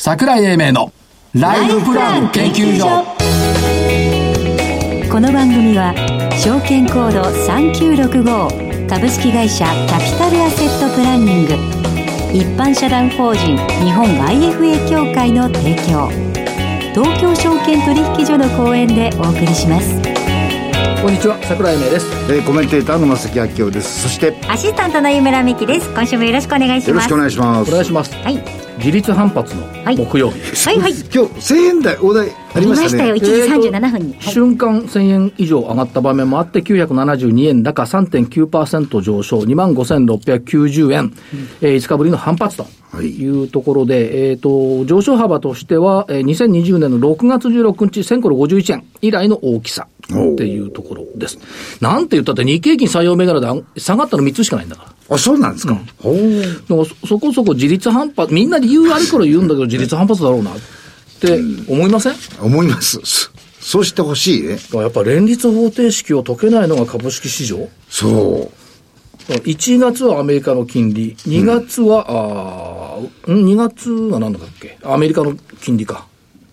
桜井英明のライフプラン研究所。この番組は証券コード3965株式会社キャピタルアセットプランニング。一般社団法人日本 IFA 協会の提供。東京証券取引所の講演でお送りします。こんにちは桜井英明です、えー、コメンテーターの正木明夫です。そしてアシスタントの湯村美希です。今週もよろしくお願いします。よろしくお願いします。お願いします。はい自立反発の木曜日、はいはい、今日1000円台大台ありましたね。1時37分に、えー瞬間1000円以上上がった場面もあって972円。高3.9%上昇。2万5690円、うん、えー、5日ぶりの反発とい。うところで、はい、えっ、ー、と上昇幅としては、えー、2020年の6月16日1000コロ51円。以来の大きさっていうところです。なんて言ったって日経金採用銘柄で下がったの3つしかないんだから。あ、そうなんですか。うん、そこそこ自立反発、みんな理由あるから言うんだけど、自立反発だろうな。って思いません、思います。そうしてほしいね。やっぱ連立方程式を解けないのが株式市場？そう。1月はアメリカの金利、2月は、うん、あ2月は何だっけ？アメリカの金利か。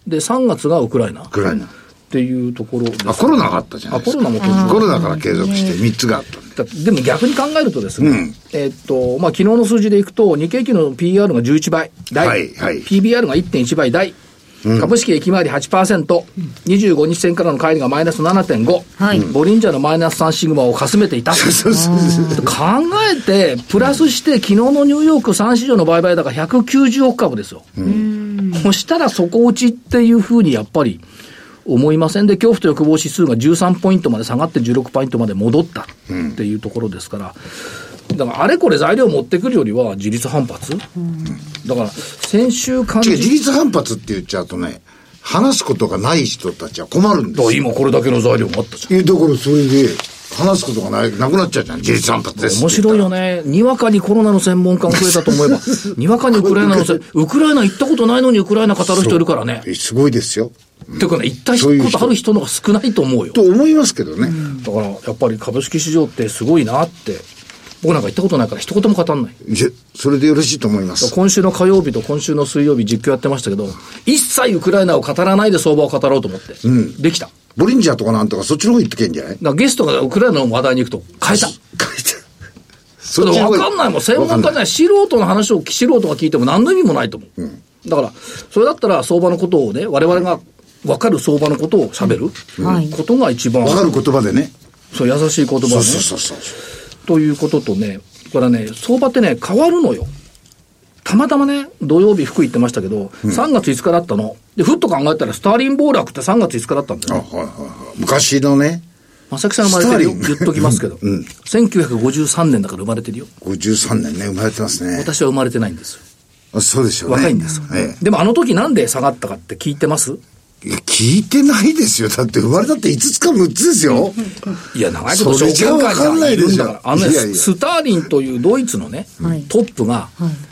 で、3月がウクライナ。ウクライナ。っていうところあ、コロナがあったじゃないですか。あ、コロナもコロナから継続して3つがあったでも逆に考えるとですね、うん、えっと、まあ、昨日の数字でいくと、日経平均の PR が11倍大、はいはい、PBR が1.1倍大、うん、株式益回り8%、25日線からの帰りがマイナス7.5、はい、ボリンジャーのマイナス3シグマをかすめていた。考えて、プラスして、昨日のニューヨーク3市場の売買高190億株ですよ。うん、そしたら底打ちっていうふうにやっぱり、思いません？で、恐怖と欲望指数が13ポイントまで下がって16ポイントまで戻ったっていうところですから、だからあれこれ材料を持ってくるよりは自立反発、うん、だから先週感じ自立反発って言っちゃうとね、話すことがない人たちは困るんですよ。今これだけの材料があったじゃん。え、だからそれで、話すことがない、なくなっちゃうじゃん。自立反発です。面白いよね。にわかにコロナの専門家が増えたと思えば、にわかにウクライナのせ、ウクライナ行ったことないのにウクライナ語る人いるからね。すごいですよ。っていうかね、行ったことある人の方が少ないと思うよ。と思いますけどね。だから、やっぱり株式市場ってすごいなって。僕なんか行ったことないから一言も語んない。いや、それでよろしいと思います。今週の火曜日と今週の水曜日実況やってましたけど、一切ウクライナを語らないで相場を語ろうと思って。うん。できた。ボリンジャーとかなんとかそっちの方行ってけんじゃない？ゲストがウクライナの話題に行くと変えた。変えた。それ分かんないもん。専門家じゃない。素人の話を素人が聞いても何の意味もないと思う。うん、だから、それだったら相場のことをね、我々が分かる相場のことを喋る、ことが一番。分かる言葉でね。そう、優しい言葉ね。そうそうそうということとね、これはね、相場ってね、変わるのよ。たまたまね、土曜日福井行ってましたけど、うん、3月5日だったの。で、ふっと考えたら、スターリン暴落って3月5日だったんだよ、ね。はいはいはい。昔のね。正木さん生まれてるよ。言っときますけど。うん。1953年だから生まれてるよ。53年ね、生まれてますね。私は生まれてないんですあそうでしょうね。若いんです、ええ。でもあの時なんで下がったかって聞いてます？いや、聞いてないですよ。だって生まれたって5つか6つですよ。いや、長いこと証券会にいるんだから。あのね、スターリンというドイツのね、トップが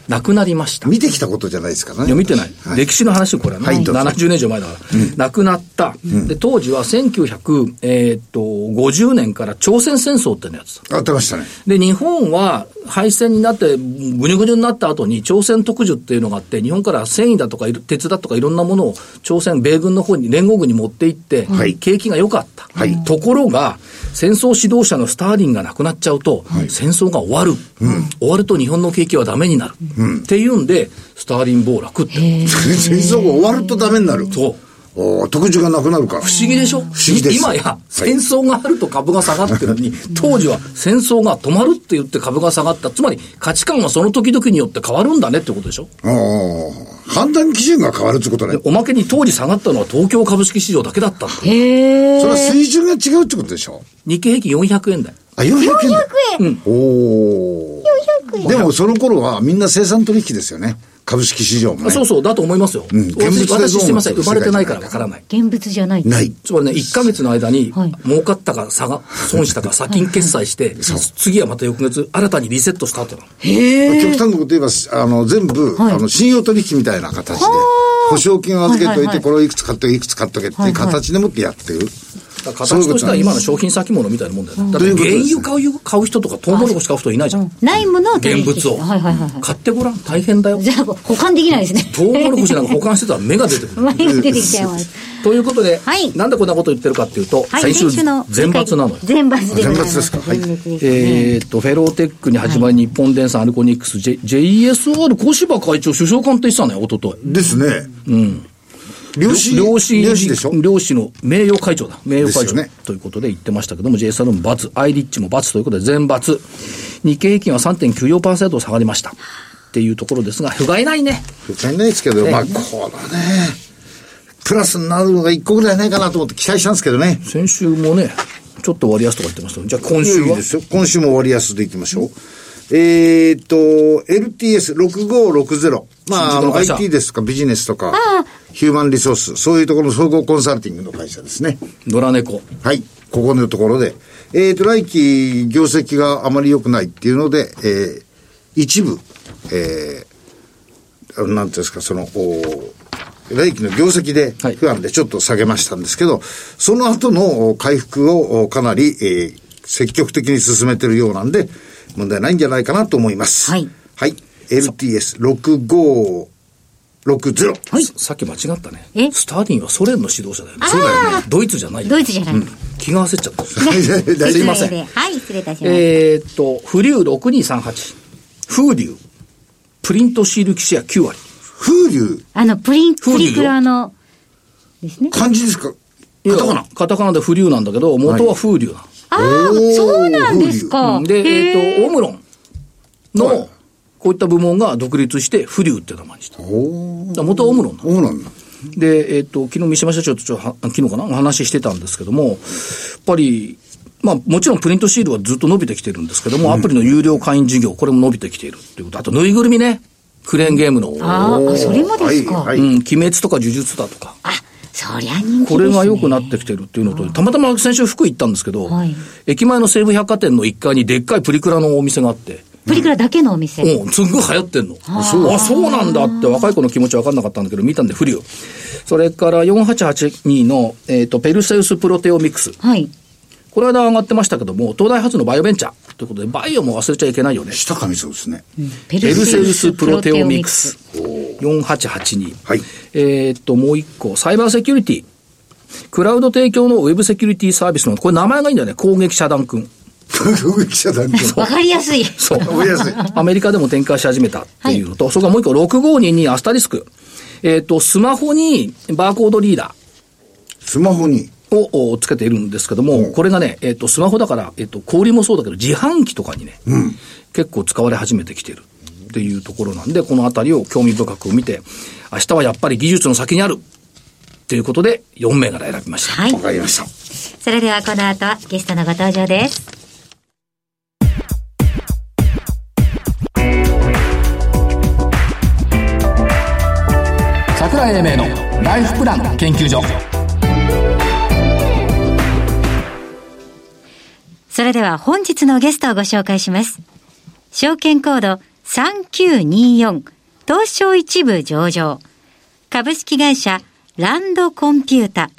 亡くなりました。見てきたことじゃないですからね。いや、見てない。歴史の話、これはね。70年以上前だから。亡くなった。で、当時は1950年から朝鮮戦争ってのやつ。あってましたね。で、日本は敗戦になって、ぐにゅぐにゅになった後に朝鮮特需っていうのがあって、日本から繊維だとか鉄だとかいろんなものを朝鮮、米軍の方に、連合軍に持って行って、はい、景気が良かった。はい、ところが、戦争指導者のスターリンが亡くなっちゃうと、はい、戦争が終わる、うん、終わると日本の景気はダメになる。うん、っていうんで、スターリン暴落って。戦争が終わるとダメになる。そう。お特需がなくなるから。不思議でしょ？不思議です。今や、戦争があると株が下がってるのに、はい、当時は戦争が止まるって言って株が下がった。つまり、価値観はその時々によって変わるんだねってことでしょ？ああ。判断基準が変わるってことね。おまけに当時下がったのは東京株式市場だけだったへえ。それは水準が違うってことでしょ？日経平均400円台。あ、400円 ?400 円。うん。おお。400円。でもその頃はみんな生産取引ですよね。株式市場も、ね、そうそう、だと思いますよ。うん、現物私してません。生まれてないからわからない。現物じゃない。ない。つまりね、1か月の間に、儲かったか、差が、損したか、先金決済して、次はまた翌月、新たにリセットスタートなの。へ極端なこと言えば、あの、全部、あの、信用取引みたいな形で、保証金を預けといて、これをいくつ買っとけ、いくつ買っとけっていう形でもってやってる。形としては今の商品先物みたいなもんだよね。だって原油買う買う人とかトウモロコシ買う人いないじゃん。ないものを現物を。はいはいはい。買ってごらん。大変だよ。じゃあ、保管できないですね。トウモロコシなんか保管してたら芽が出てくる。芽が出てきちゃいます。ということで、はい、なんでこんなこと言ってるかっていうと、最終全抜なのよ。全抜で全抜ですか？はい。えっと、フェローテックに始まり、日本電産、アルコニックス、J、JSR、小柴会長、首相官って言ってたね、おととい。ですね。うん。漁師漁師漁師でしょ？漁師の名誉会長だ。名誉会長、ね、ということで言ってましたけども、JSR も×、アイリッチも×ということで全×。日経平均は3.94%下がりました。っていうところですが、不甲斐ないね。不甲斐ないですけど、まあ、これね、プラスになるのが1個ぐらいないかなと思って期待したんですけどね。先週もね、ちょっと割安とか言ってましたじゃあ今週は？今週も割安でいきましょう。えー、っと、LTS6560。まあ、あの、IT ですとかビジネスとか、ヒューマンリソース、そういうところの総合コンサルティングの会社ですね。野良猫。はい。ここのところで。えー、っと、来期業績があまり良くないっていうので、えー、一部、えー、なんていうんですか、その、来期の業績で不安でちょっと下げましたんですけど、はい、その後の回復をかなり、えー、積極的に進めてるようなんで、問題ないんじゃないかなと思います。はい。はい。LTS6560。はい。さっき間違ったね。え？スターディンはソ連の指導者だよね。そうだよね。ドイツじゃないドイツじゃない。うん、気が焦っちゃった。すいません。はい、失礼いたします。えー、っと、フリュー6238。風流。プリントシール機シェア9割。風流あの、プリン、プリクラの、ですね。漢字ですか？カタカナ。カタカナでフリューなんだけど、元は風流なの。ああ、そうなんですか。で、えっ、と、オムロンの、こういった部門が独立して、フリューって名前にした。元はオムロンなオムロンで、えっ、と、昨日三島社長とちょっと、昨日かな？お話ししてたんですけども、やっぱり、まあ、もちろんプリントシールはずっと伸びてきてるんですけども、アプリの有料会員事業、これも伸びてきているっていうこと。あと、ぬいぐるみね。クレーンゲームの。ああ、それもですか？はいはい、うん、鬼滅とか呪術だとか。あ、そりゃ人気、ね、これが良くなってきてるっていうのと、たまたま先週福井行ったんですけど、はい、駅前の西武百貨店の1階にでっかいプリクラのお店があって、プリクラだけのお店うん、すんごい流行ってんの。あそうあ、そうなんだって若い子の気持ち分かんなかったんだけど、見たんで不良。それから4882の、えっ、ー、と、ペルセウスプロテオミクス。はい。この間上がってましたけども、東大発のバイオベンチャーということで、バイオも忘れちゃいけないよね。下上そうですね。ペルセウスプロテオミクス。4882。はい。えっと、もう一個、サイバーセキュリティ。クラウド提供のウェブセキュリティサービスの、これ名前がいいんだよね。攻撃遮断君。わかりやすい。そう。わかりやすい。アメリカでも展開し始めたっていうのと、はい、それからもう一個、6522アスタリスク。えっ、ー、と、スマホにバーコードリーダー。スマホにをつけているんですけども、これがね、えっ、ー、と、スマホだから、えっ、ー、と、小売もそうだけど、自販機とかにね、うん、結構使われ始めてきてるっていうところなんで、このあたりを興味深く見て、明日はやっぱり技術の先にあるということで、4名から選びました。はい。わかりました。それではこの後はゲストのご登場です。桜井英明のライフプラン研究所。それでは本日のゲストをご紹介します。証券コード3924東証一部上場株式会社ランドコンピュータ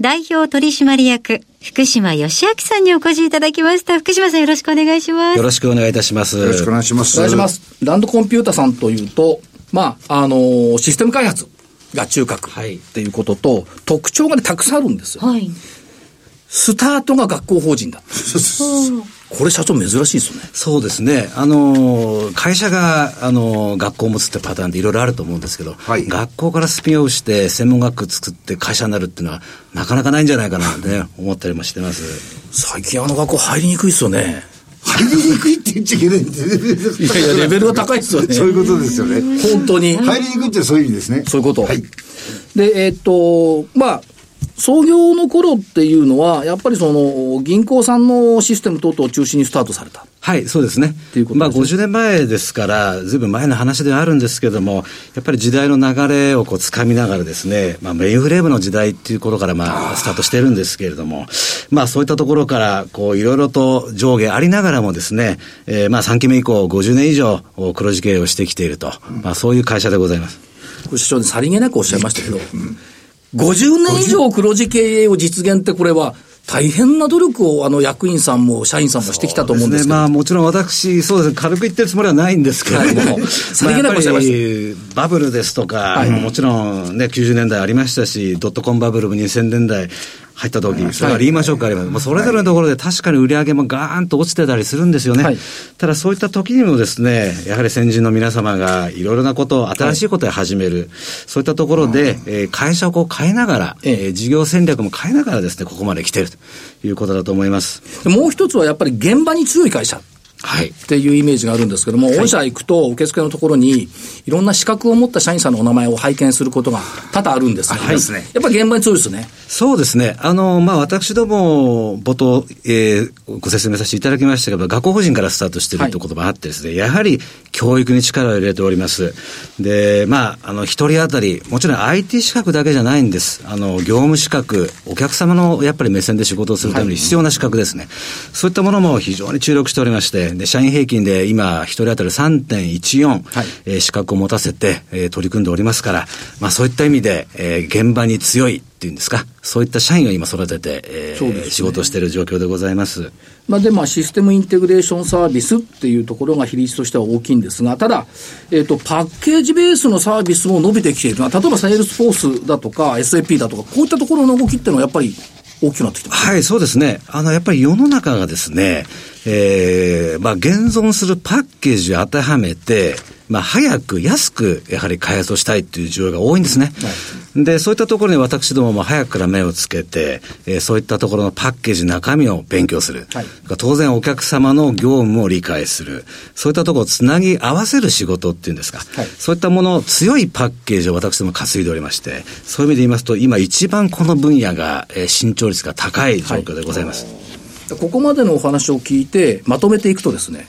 代表取締役福島義明さんにお越しいただきました。福島さんよろしくお願いします。よろしくお願いいたします。よろしくお願いします。お願いします。ランドコンピュータさんというと、まあ、あのー、システム開発が中核っていうことと、はい、特徴がね、たくさんあるんですよ。はい。スタートが学校法人だ。これ社長珍しいですよね。そうですね。あの、会社が、あの、学校を持つってパターンでいろいろあると思うんですけど、はい、学校からスピンオフして専門学校作って会社になるっていうのはなかなかないんじゃないかなね、思ったりもしてます。最近あの学校入りにくいですよね。入りにくいって言っちゃいけないんで。いやいや、レベルが高いですよね。そういうことですよね。本当に。入りにくいってそういう意味ですね。そういうこと。はい。で、えー、っと、まあ、創業の頃っていうのは、やっぱりその、銀行さんのシステム等々を中心にスタートされた。はい、そうですね。っていうことまあ、50年前ですから、ずいぶん前の話ではあるんですけれども、やっぱり時代の流れをこう掴みながらですね、まあ、メインフレームの時代っていう頃から、まあ、スタートしてるんですけれども、まあ、そういったところから、こう、いろいろと上下ありながらもですね、えー、まあ、3期目以降、50年以上、黒字経営をしてきていると、まあ、そういう会社でございます。これ、社長でさりげなくおっしゃいましたけど、50年以上黒字経営を実現ってこれは、大変な努力をあの役員さんも社員さんもしてきたと思うんですけど、ね、まあ、もちろん私、そうです。ね、軽く言ってるつもりはないんですけれども、さりげなくバブルですとか、はい、もちろんね、90年代ありましたし、ドットコンバブルも2000年代、入った時、それはリーマンショックあります。もうそれぞれのところで確かに売り上げもガーンと落ちてたりするんですよね。はい、ただそういった時にもですね、やはり先人の皆様がいろいろなことを、新しいことを始める、はい、そういったところで、えー、会社をこう変えながら、えー、事業戦略も変えながらですね、ここまで来てるということだと思います。もう一つはやっぱり現場に強い会社。はい、っていうイメージがあるんですけども、御社行くと受付のところに、いろんな資格を持った社員さんのお名前を拝見することが多々あるんですけど、はい、やっぱり現場に強いですね。そうですね。あの、まあ、私ども、冒頭、えー、ご説明させていただきましたけど、学校法人からスタートしているということもあってですね、はい、やはり教育に力を入れております。で、まあ、あの、一人当たり、もちろん IT 資格だけじゃないんです。あの、業務資格、お客様のやっぱり目線で仕事をするために必要な資格ですね。はい、そういったものも非常に注力しておりまして、で、社員平均で今、一人当たり3.14、はいえー、資格を持たせて、えー、取り組んでおりますから、まあそういった意味で、えー、現場に強いっていうんですか、そういった社員を今育てて、えーね、仕事している状況でございます。まあ、で、まあ、システムインテグレーションサービスっていうところが比率としては大きいんですが、ただ、えっ、ー、と、パッケージベースのサービスも伸びてきているのは、例えば Salesforce だとか SAP だとか、こういったところの動きっていうのはやっぱり大きくなってきてます、はい、そうですね。あの、やっぱり世の中がですね、えー、まあ、現存するパッケージを当てはめて、まあ、早く安くやはり開発をしたいっていう需要が多いんですね。はい、で、そういったところに私どもも早くから目をつけて、えー、そういったところのパッケージ中身を勉強する。はい、当然お客様の業務を理解する。そういったところをつなぎ合わせる仕事っていうんですか。はい、そういったもの、強いパッケージを私ども担いでおりまして、そういう意味で言いますと、今一番この分野が、えー、伸長率が高い状況でございます。ここまでのお話を聞いて、まとめていくとですね、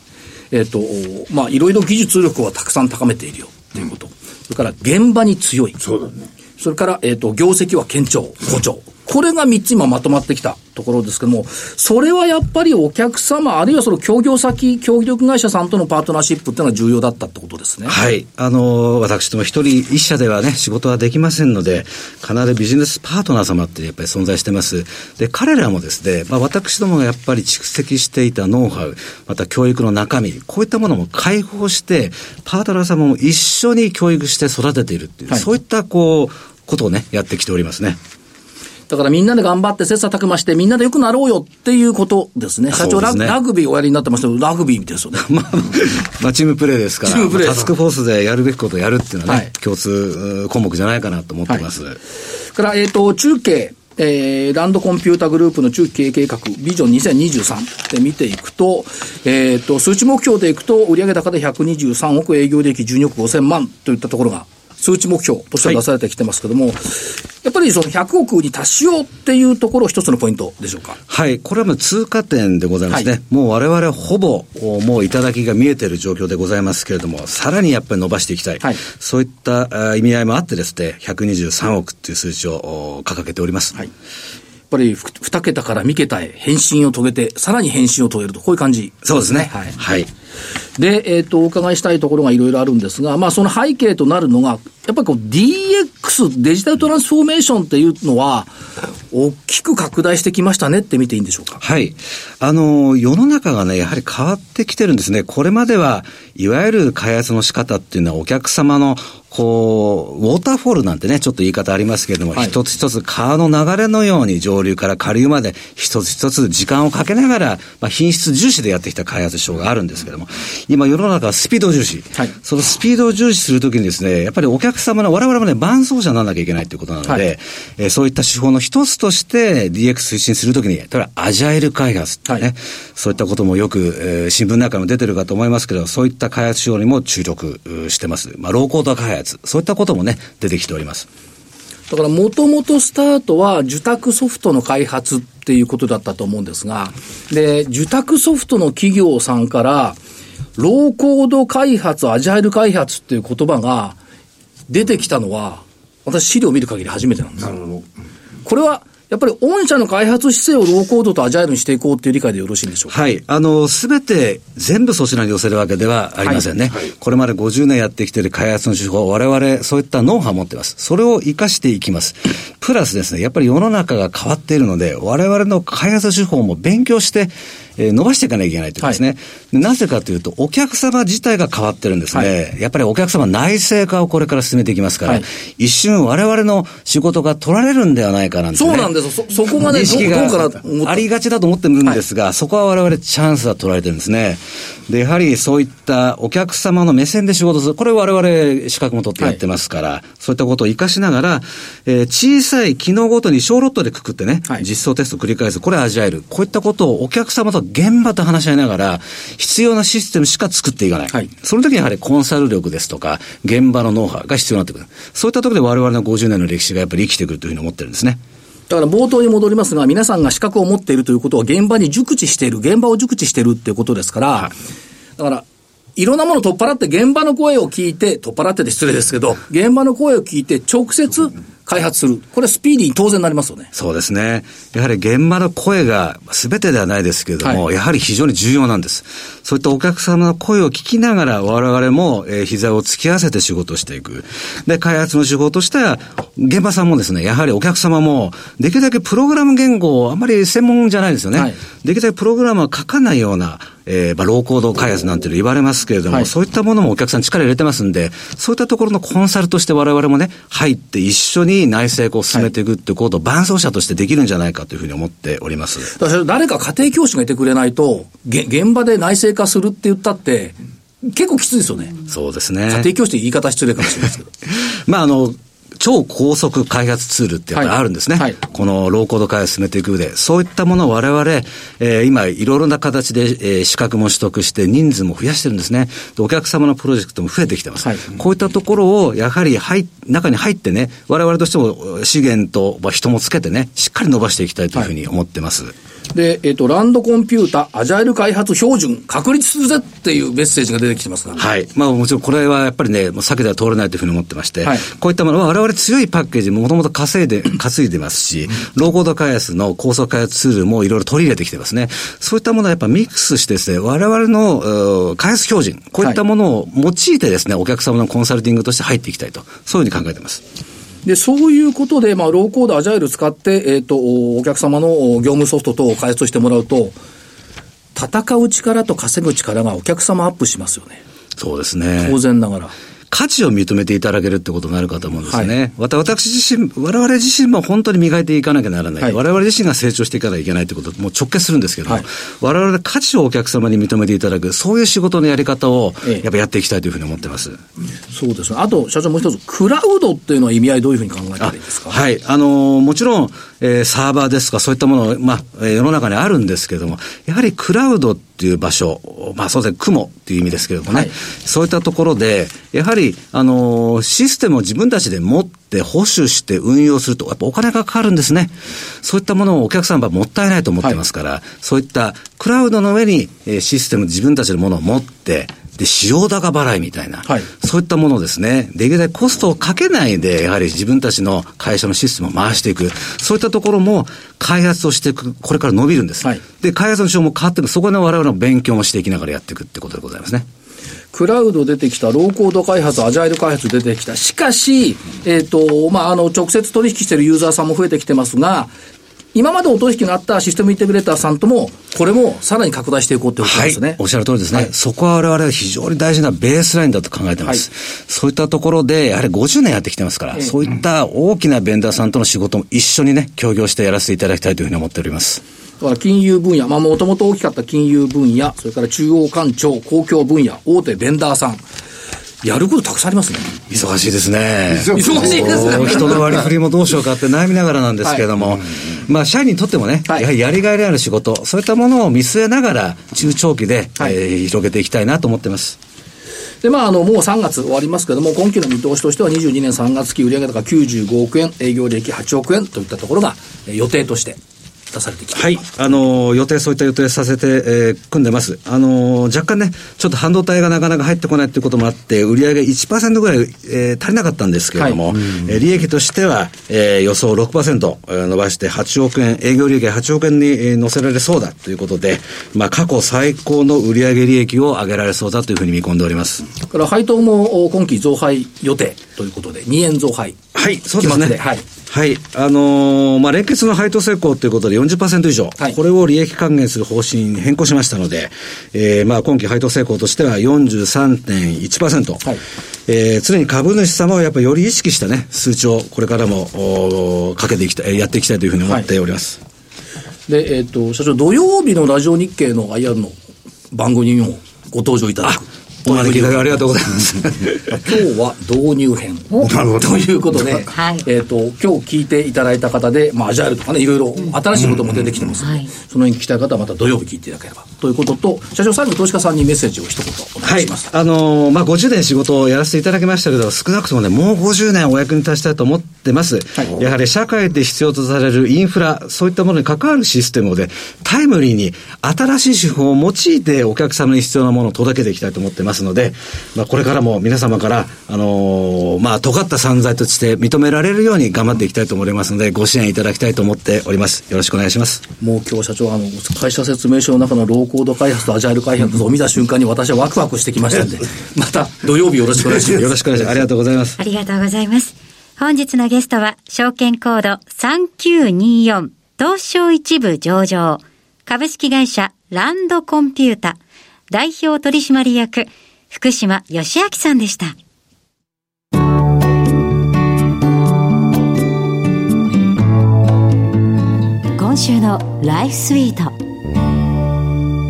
えっ、ー、と、まあ、いろいろ技術力はたくさん高めているよっていうこと。それから現場に強い。そうだね。それから、えっ、ー、と、業績は堅調、好調。これが3つ今まとまってきたところですけども、それはやっぱりお客様、あるいはその協業先、協力会社さんとのパートナーシップっていうのは重要だったってことですね。はい。あの、私ども一人一社ではね、仕事はできませんので、必ずビジネスパートナー様ってやっぱり存在してます。で、彼らもですね、まあ私どもがやっぱり蓄積していたノウハウ、また教育の中身、こういったものも開放して、パートナー様も一緒に教育して育てているっていう、はい、そういったこう、ことをね、やってきておりますね。だからみんなで頑張って切磋琢磨してみんなで良くなろうよっていうことですね。社長ラ、ね、ラグビーおやりになってましたけど、ラグビーですよね。まあ、まあ、チームプレーですから、チームプレータスクフォースでやるべきことをやるっていうのはね、はい、共通項目じゃないかなと思ってます。はい、から、えっ、ー、と、中継。えー、ランドコンピュータグループの中期経営計画、ビジョン2023で見ていくと、えっ、ー、と、数値目標でいくと、売上高で123億、営業利益12億5000万といったところが数値目標として出されてきてますけども、はい、やっぱりその100億に達しようっていうところ、一つのポイントでしょうか？はい、これはもう通過点でございますね。はい、もう我々ほぼ、もう頂きが見えている状況でございますけれども、さらにやっぱり伸ばしていきたい。はい、そういった意味合いもあってですね、123億っていう数値を掲げております。はいやっぱり二桁から三桁へ返信を遂げて、さらに返信を遂げると、こういう感じ、そうですね。はい。はいで、えっ、と、お伺いしたいところがいろいろあるんですが、まあ、その背景となるのが、やっぱりこう DX、デジタルトランスフォーメーションっていうのは、大きく拡大してきましたねって見ていいんでしょうか？はい。あの、世の中がね、やはり変わってきてるんですね。これまでは、いわゆる開発の仕方っていうのはお客様のこう、ウォーターフォールなんてね、ちょっと言い方ありますけれども、はい、一つ一つ川の流れのように上流から下流まで一つ一つ時間をかけながら、まあ、品質重視でやってきた開発書があるんですけれども、今世の中はスピード重視。はい、そのスピードを重視するときにですね、やっぱりお客様の、我々もね、伴走者にならなきゃいけないということなので、はい、えー、そういった手法の一つとして DX 推進するときに、例えばアジャイル開発ってね、はい、そういったこともよく、えー、新聞の中にも出てるかと思いますけど、そういった開発手法にも注力してます。まあ、ローコード開発発、そういったこともね、出てきております。だからもともとスタートは受託ソフトの開発っていうことだったと思うんですが、で、受託ソフトの企業さんから、ローコード開発、アジャイル開発っていう言葉が出てきたのは、私資料を見る限り初めてなんです。なるほど。これはやっぱり御社の開発姿勢をローコードとアジャイルにしていこうっていう理解でよろしいんでしょうか？はい。あの、すべて全部そちらに寄せるわけではありませんね。はいはい、これまで50年やってきている開発の手法、我々そういったノウハウを持っています。それを活かしていきます。プラスですね、やっぱり世の中が変わっているので、我々の開発手法も勉強して、えー、伸ばしていかなきゃいけないというですね、はい、なぜかというと、お客様自体が変わってるんですね、はい、やっぱりお客様内製化をこれから進めていきますから、はい、一瞬、われわれの仕事が取られるんではないかなんて、ね、そうなんですそ、そこまで意識がありがちだと思ってるんですが、そこはわれわれチャンスは取られてるんですね。で、やはりそういったお客様の目線で仕事する、これわれわれ資格も取ってやってますから、そういったことを活かしながら、えー、小さい機能ごとに小ロットでくくってね、実装テストを繰り返す、これアジャイル。こういったことをお客様と現場と話し合いながら、必要なシステムしか作っていかない。はい、その時にやはりコンサル力ですとか、現場のノウハウが必要になってくる。そういったところで我々の50年の歴史がやっぱり生きてくるというふうに思ってるんですね。だから冒頭に戻りますが、皆さんが資格を持っているということは現場に熟知している、現場を熟知しているっていうことですから、はい、だから、いろんなものを取っ払って現場の声を聞いて、取っ払ってて失礼ですけど、現場の声を聞いて直接開発する。これスピーディーに当然なりますよね。そうですね。やはり現場の声が全てではないですけれども、はい、やはり非常に重要なんです。そういったお客様の声を聞きながら我々も、えー、膝を突き合わせて仕事をしていく。で、開発の手法としては、現場さんもですね、やはりお客様も、できるだけプログラム言語をあまり専門じゃないですよね。はい、できるだけプログラムは書かないような、えー、まあ、ローコード開発なんていうの言われますけれども、はい、そういったものもお客さん力入れてますんで、そういったところのコンサルとして我々もね、入って一緒に内政を進めていくってことを伴走者としてできるんじゃないかというふうに思っております。誰か家庭教師がいてくれないと、現場で内政化するって言ったって、結構きついですよね。そうですね。家庭教師って言い方失礼かもしれないですけど。まあ、あの、超高速開発ツールってやっぱりあるんですね。はいはい、このローコード開発進めていく上で、そういったものを我々、えー、今いろいろな形で、えー、資格も取得して人数も増やしてるんですね。お客様のプロジェクトも増えてきてます。はい、こういったところをやはり入、中に入ってね、我々としても資源と人もつけてね、しっかり伸ばしていきたいというふうに思ってます。で、えっ、ー、と、ランドコンピュータ、アジャイル開発標準、確立するぜっていうメッセージが出てきてますが、はい。まあもちろんこれはやっぱりね、もう避けては通れないというふうに思ってまして、はい、こういったものは我々強いパッケージもともと稼いで、稼いでますし、ローコード開発の高速開発ツールもいろいろ取り入れてきてますね。そういったものはやっぱミックスしてですね、我々の開発標準、こういったものを用いてですね、お客様のコンサルティングとして入っていきたいと、そういうふうに考えてます。で、そういうことで、まあ、ローコード、アジャイル使って、えっ、ー、と、お客様の業務ソフト等を開発してもらうと、戦う力と稼ぐ力がお客様アップしますよね。そうですね。当然ながら。価値を認めていただけるってことになるかと思うんですね。はい、私自身、我々自身も本当に磨いていかなきゃならない。はい、我々自身が成長していかなきゃいけないってこともう直結するんですけども、はい、我々で価値をお客様に認めていただく、そういう仕事のやり方を、やっぱやっていきたいというふうに思ってます。ええ、そうですね。あと、社長もう一つ、クラウドっていうのは意味合いどういうふうに考えたらいいですか？はい。あのー、もちろん、えー、サーバーですとかそういったもの、まあ、世の中にあるんですけれども、やはりクラウドっていう場所、まあそうですね、雲っていう意味ですけれどもね、はい、そういったところで、やはり、あのー、システムを自分たちで持って保守して運用すると、やっぱお金がかかるんですね。そういったものをお客さんはもったいないと思ってますから、はい、そういったクラウドの上に、えー、システム自分たちのものを持って、で、使用高払いみたいな、はい、そういったものですね。できるだけコストをかけないで、やはり自分たちの会社のシステムを回していく。そういったところも開発をしていく、これから伸びるんです。はい、で、開発の手法も変わっていく。そこで我々の勉強もしていきながらやっていくってことでございますね。クラウド出てきた、ローコード開発、アジャイル開発出てきた。しかし、えっ、ー、と、まあ、あの、直接取引しているユーザーさんも増えてきてますが、今までお取引のあったシステムインテグレーターさんとも、これもさらに拡大していこうということですね。はい、おっしゃる通りですね。はい、そこは我々は非常に大事なベースラインだと考えてます。はい、そういったところで、やはり50年やってきてますから、そういった大きなベンダーさんとの仕事も一緒にね、協業してやらせていただきたいというふうに思っております。だから金融分野、まあもともと大きかった金融分野、それから中央官庁、公共分野、大手ベンダーさん、やることたくさんありますね。忙しいですね。忙しいですね。人の割り振りもどうしようかって悩みながらなんですけれども、はい、まあ、社員にとってもね、はい、やはりやりがいのある仕事、そういったものを見据えながら、中長期で、はい、えー、広げていきたいなと思ってます。で、まあ、あの、もう3月終わりますけれども、今期の見通しとしては22年3月期売上高95億円、営業利益8億円といったところが、予定として出されてきてはい。あのー、予定、そういった予定させて、えー、組んでます。あのー、若干ね、ちょっと半導体がなかなか入ってこないということもあって、売上1%ぐらい、えー、足りなかったんですけれども、はい、えー、利益としては、えー、予想6%伸ばして8億円、営業利益8億円に、えー、乗せられそうだということで、まあ、過去最高の売上利益を上げられそうだというふうに見込んでおります。だから配当も今期増配予定ということで、2円増配。はい、そうですね。はい。はい。あのー、まあ、連結の配当成功ということで40%以上、はい、これを利益還元する方針に変更しましたので、えー、まあ、今期配当成功としては43.1%。はい。えー、常に株主様はやっぱりより意識したね、数値をこれからも、おかけていきたい、やっていきたいというふうに思っております。はい、で、えっ、ー、と、社長、土曜日のラジオ日経の IR の番組にもご登場いただく。お招きいただきありがとうございます。今日は導入編。なるほど。ということで、はい、えっ、と、今日聞いていただいた方で、まあ、アジャイルとかね、いろいろ新しいことも出てきてますので、うんうん、その辺聞きたい方はまた土曜日聞いていただければ。ということと、社長最後投資家さんにメッセージを一言お願いします。はい、あのー、まあ、50年仕事をやらせていただきましたけど、少なくともね、もう50年お役に立ちたいと思ってます。はい、やはり社会で必要とされるインフラ、そういったものに関わるシステムで、タイムリーに新しい手法を用いてお客様に必要なものを届けていきたいと思ってますので、まあ、これからも皆様から、あのー、まあ、尖った散財として認められるように頑張っていきたいと思いますので、ご支援いただきたいと思っております。よろしくお願いします。もう今日社長、あの、会社説明書の中のローコード開発とアジャイル開発を見た瞬間に私はワクワクしてきましたんで、また 土曜日よろしくお願いします。よろしくお願いします。ありがとうございます。ありがとうございます。本日のゲストは、証券コード3924東証一部上場株式会社ランドコンピュータ代表取締役福島義明さんでした。今週のライフスイート。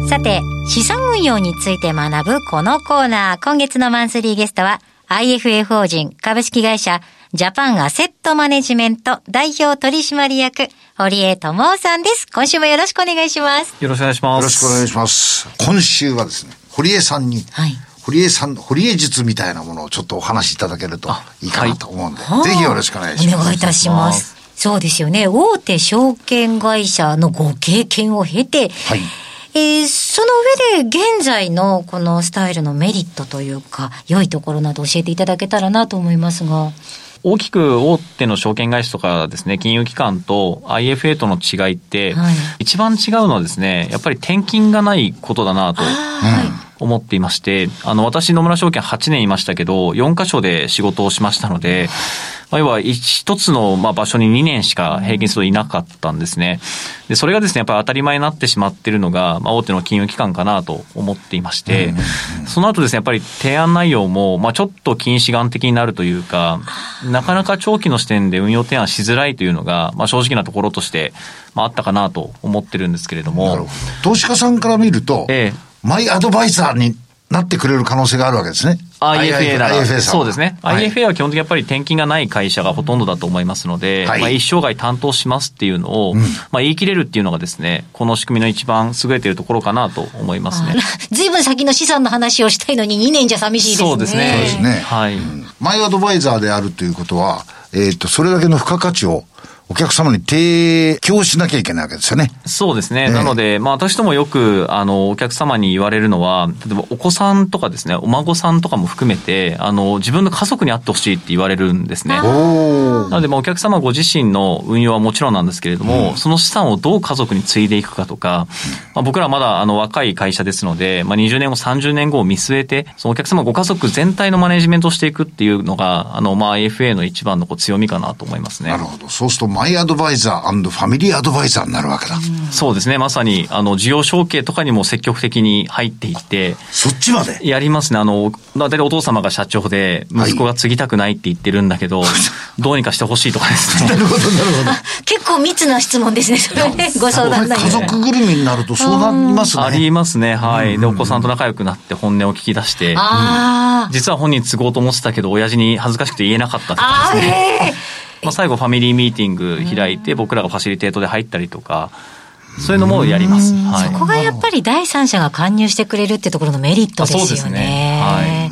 さて、資産運用について学ぶこのコーナー。今月のマンスリーゲストは、IFA 法人株式会社ジャパンアセットマネジメント代表取締役、堀江智さんです。今週もよろしくお願いします。よろしくお願いします。よろしくお願いします。今週はですね、堀江さんに、はい、堀江さん、堀江術みたいなものをちょっとお話しいただけるといいかなと思うんで、はい、ぜひよろしくお願いします。お願いいたします。そうですよね。大手証券会社のご経験を経て、はい。えー、その上で現在のこのスタイルのメリットというか、良いところなど教えていただけたらなと思いますが。大きく大手の証券会社とかですね、金融機関と IFA との違いって、はい、一番違うのはですね、やっぱり転勤がないことだなと。思っていまして、あの、私、野村証券8年いましたけど、4カ所で仕事をしましたので、まあ、要は一つのまあ場所に2年しか平均するといなかったんですね。で、それがですね、やっぱり当たり前になってしまっているのが、まあ、大手の金融機関かなと思っていまして、その後ですね、やっぱり提案内容も、まあ、ちょっと近視眼的になるというか、なかなか長期の視点で運用提案しづらいというのが、まあ、正直なところとして、まあ、あったかなと思ってるんですけれども。投資家さんから見ると、ええ、マイアドバイザーになってくれる可能性があるわけですね。IFA なら、IFA そうですね、はい、IFA は基本的にやっぱり転勤がない会社がほとんどだと思いますので、はい、まあ、一生涯担当しますっていうのを、うん、まあ、言い切れるっていうのがですね、この仕組みの一番優れているところかなと思いますね。ずいぶん先の資産の話をしたいのに2年じゃ寂しいですね。そうですね。そうですね。はい。マイアドバイザーであるということは、えっ、ー、と、それだけの付加価値をお客様に提供しなきゃいけないわけですよね。そうですね。なので、まあ私どもよく、あの、お客様に言われるのは、例えばお子さんとかですね、お孫さんとかも含めて、あの、自分の家族に会ってほしいって言われるんですね。なので、まあお客様ご自身の運用はもちろんなんですけれども、うん、その資産をどう家族に継いでいくかとか、まあ僕らまだあの若い会社ですので、まあ20年後、30年後を見据えて、そのお客様ご家族全体のマネジメントをしていくっていうのが、あの、まあ AFA の一番のこう強みかなと思いますね。なるほど。そうすると、マイアドバイザーファミリーアドバイザーになるわけだ。そうですね。まさに、あの、事業承継とかにも積極的に入っていって。そっちまで？やりますね。あの、だいたいお父様が社長で、息子が継ぎたくないって言ってるんだけど、はい、どうにかしてほしいとかですね。なるほど、なるほど。結構密な質問ですね。それね、ご相談家族ぐるみになるとそうなりますね。ありますね。はい。で、お子さんと仲良くなって本音を聞き出して、実は本人継ごうと思ってたけど、親父に恥ずかしくて言えなかったとかですね。まあ、最後ファミリーミーティング開いて、僕らがファシリテートで入ったりとか、そういうのもやります。はい、そこがやっぱり第三者が加入してくれるってところのメリットですよね。そうですね。はい。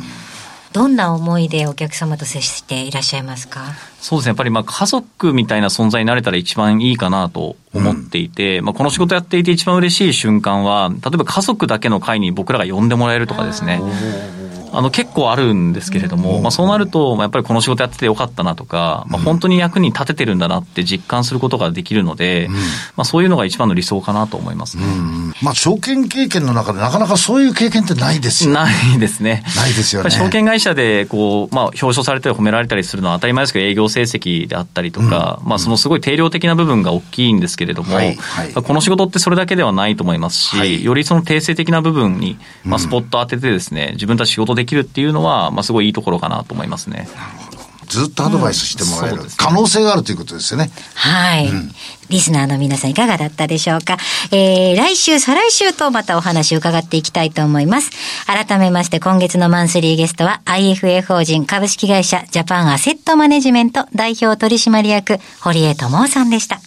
どんな思いでお客様と接していらっしゃいますか？そうですね。やっぱりまあ家族みたいな存在になれたら一番いいかなと思っていて、うん、まあこの仕事やっていて一番嬉しい瞬間は、例えば家族だけの会に僕らが呼んでもらえるとかですね。あの結構あるんですけれども、まあ、そうなると、まあ、やっぱりこの仕事やっててよかったなとか、まあ、本当に役に立ててるんだなって実感することができるので、まあ、そういうのが一番の理想かなと思いますね。まあ、証券経験の中でなかなかそういう経験ってないですよね。ないですね。ないですよね。証券会社でこう、まあ、表彰されたり褒められたりするのは当たり前ですけど、営業成績であったりとか、うん、まあ、そのすごい定量的な部分が大きいんですけれども、はい。はい、この仕事ってそれだけではないと思いますし、はい、よりその定性的な部分に、まあ、スポット当ててですね、自分たち仕事できるっていうのは、まあ、すごいいいところかなと思いますね。ずっとアドバイスしてもらえる、うん可能性があるということですよね。はい、うん、リスナーの皆さんいかがだったでしょうか？えー、来週、再来週とまたお話を伺っていきたいと思います。改めまして今月のマンスリーゲストは IFA 法人株式会社ジャパンアセットマネジメント代表取締役堀江智夫さんでした。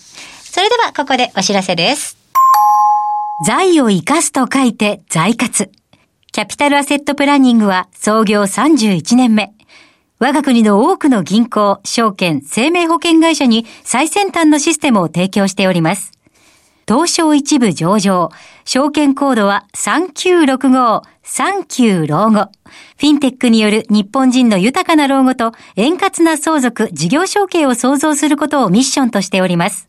それではここでお知らせです。財を生かすと書いて財活。キャピタルアセットプランニングは創業31年目。我が国の多くの銀行、証券、生命保険会社に最先端のシステムを提供しております。東証一部上場、証券コードは3965、39老後。フィンテックによる日本人の豊かな老後と円滑な相続、事業承継を創造することをミッションとしております。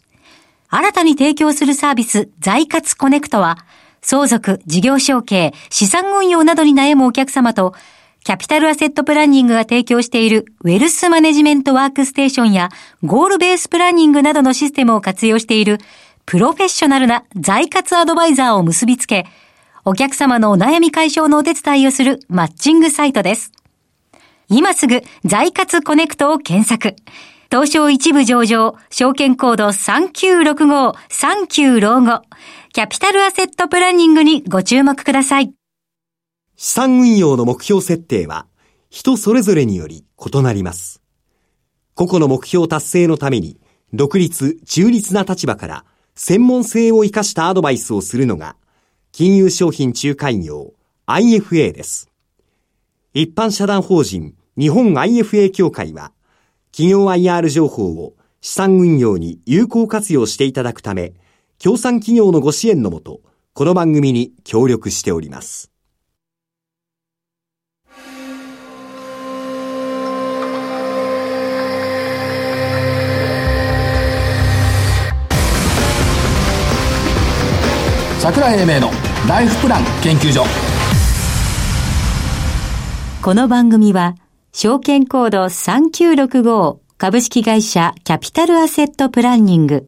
新たに提供するサービス、財活コネクトは、相続、事業承継、資産運用などに悩むお客様と、キャピタルアセットプランニングが提供しているウェルスマネジメントワークステーションやゴールベースプランニングなどのシステムを活用しているプロフェッショナルな財活アドバイザーを結びつけ、お客様のお悩み解消のお手伝いをするマッチングサイトです。今すぐ財活コネクトを検索。東証一部上場、証券コード3965、39老後。キャピタルアセットプランニングにご注目ください。資産運用の目標設定は人それぞれにより異なります。個々の目標達成のために独立、中立な立場から専門性を生かしたアドバイスをするのが金融商品仲介業 IFA です。一般社団法人日本 IFA 協会は企業 IR 情報を資産運用に有効活用していただくため協賛企業のご支援のもと、この番組に協力しております。桜井英明のライフプラン研究所この番組は証券コード3965株式会社キャピタルアセットプランニング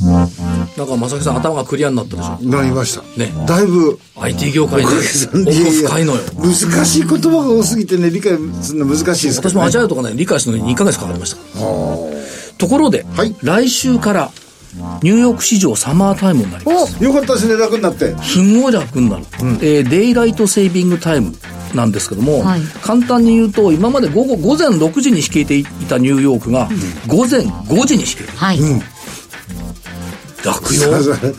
なんか正木さん頭がクリアになったでしょ？なりました。ね。だいぶ。IT 業界で奥深いのよ。難しい言葉が多すぎてね理解するの難しいです私もアジャイルとかね理解するのに2か月かかりました。ところで、はい、来週からニューヨーク市場サマータイムになります。よかったですね。楽になって。すごい楽になる、うん、えー、デイライトセービングタイムなんですけども、はい、簡単に言うと今まで午後午前6時に引けていたニューヨークが、午前5時に引ける、はい、うん楽よ。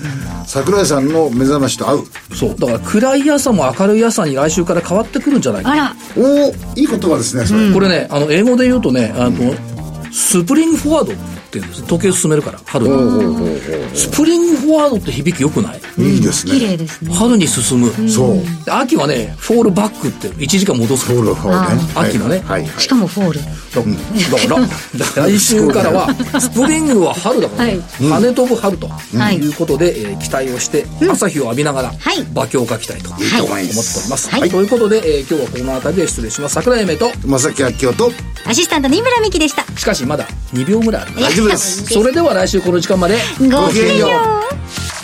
桜井さんの目覚ましと合う。そう。だから暗い朝も明るい朝に来週から変わってくるんじゃないか。あら。おおいい言葉ですねそれ、うん、これねあの英語で言うとねあの、スプリングフォワードって言うんです。時計進めるから春に。スプリングフォワードって響きよくない？いいですね。綺麗ですね。春に進む。そう。秋はね Fall back って1時間戻す。フォールフォールね秋のね、はい。しかも fall だから来週からはスプリングは春だからね。跳飛ぶ春とい。うことでえ期待をして朝日を浴びながら馬強化きたいと思っております。ということでえ今日はこの辺りで失礼します。桜井芽と正木明夫とアシスタント新村美樹でした。しかしまだ2秒ぐらいある大丈夫です。それでは来週この時間までごきげんよう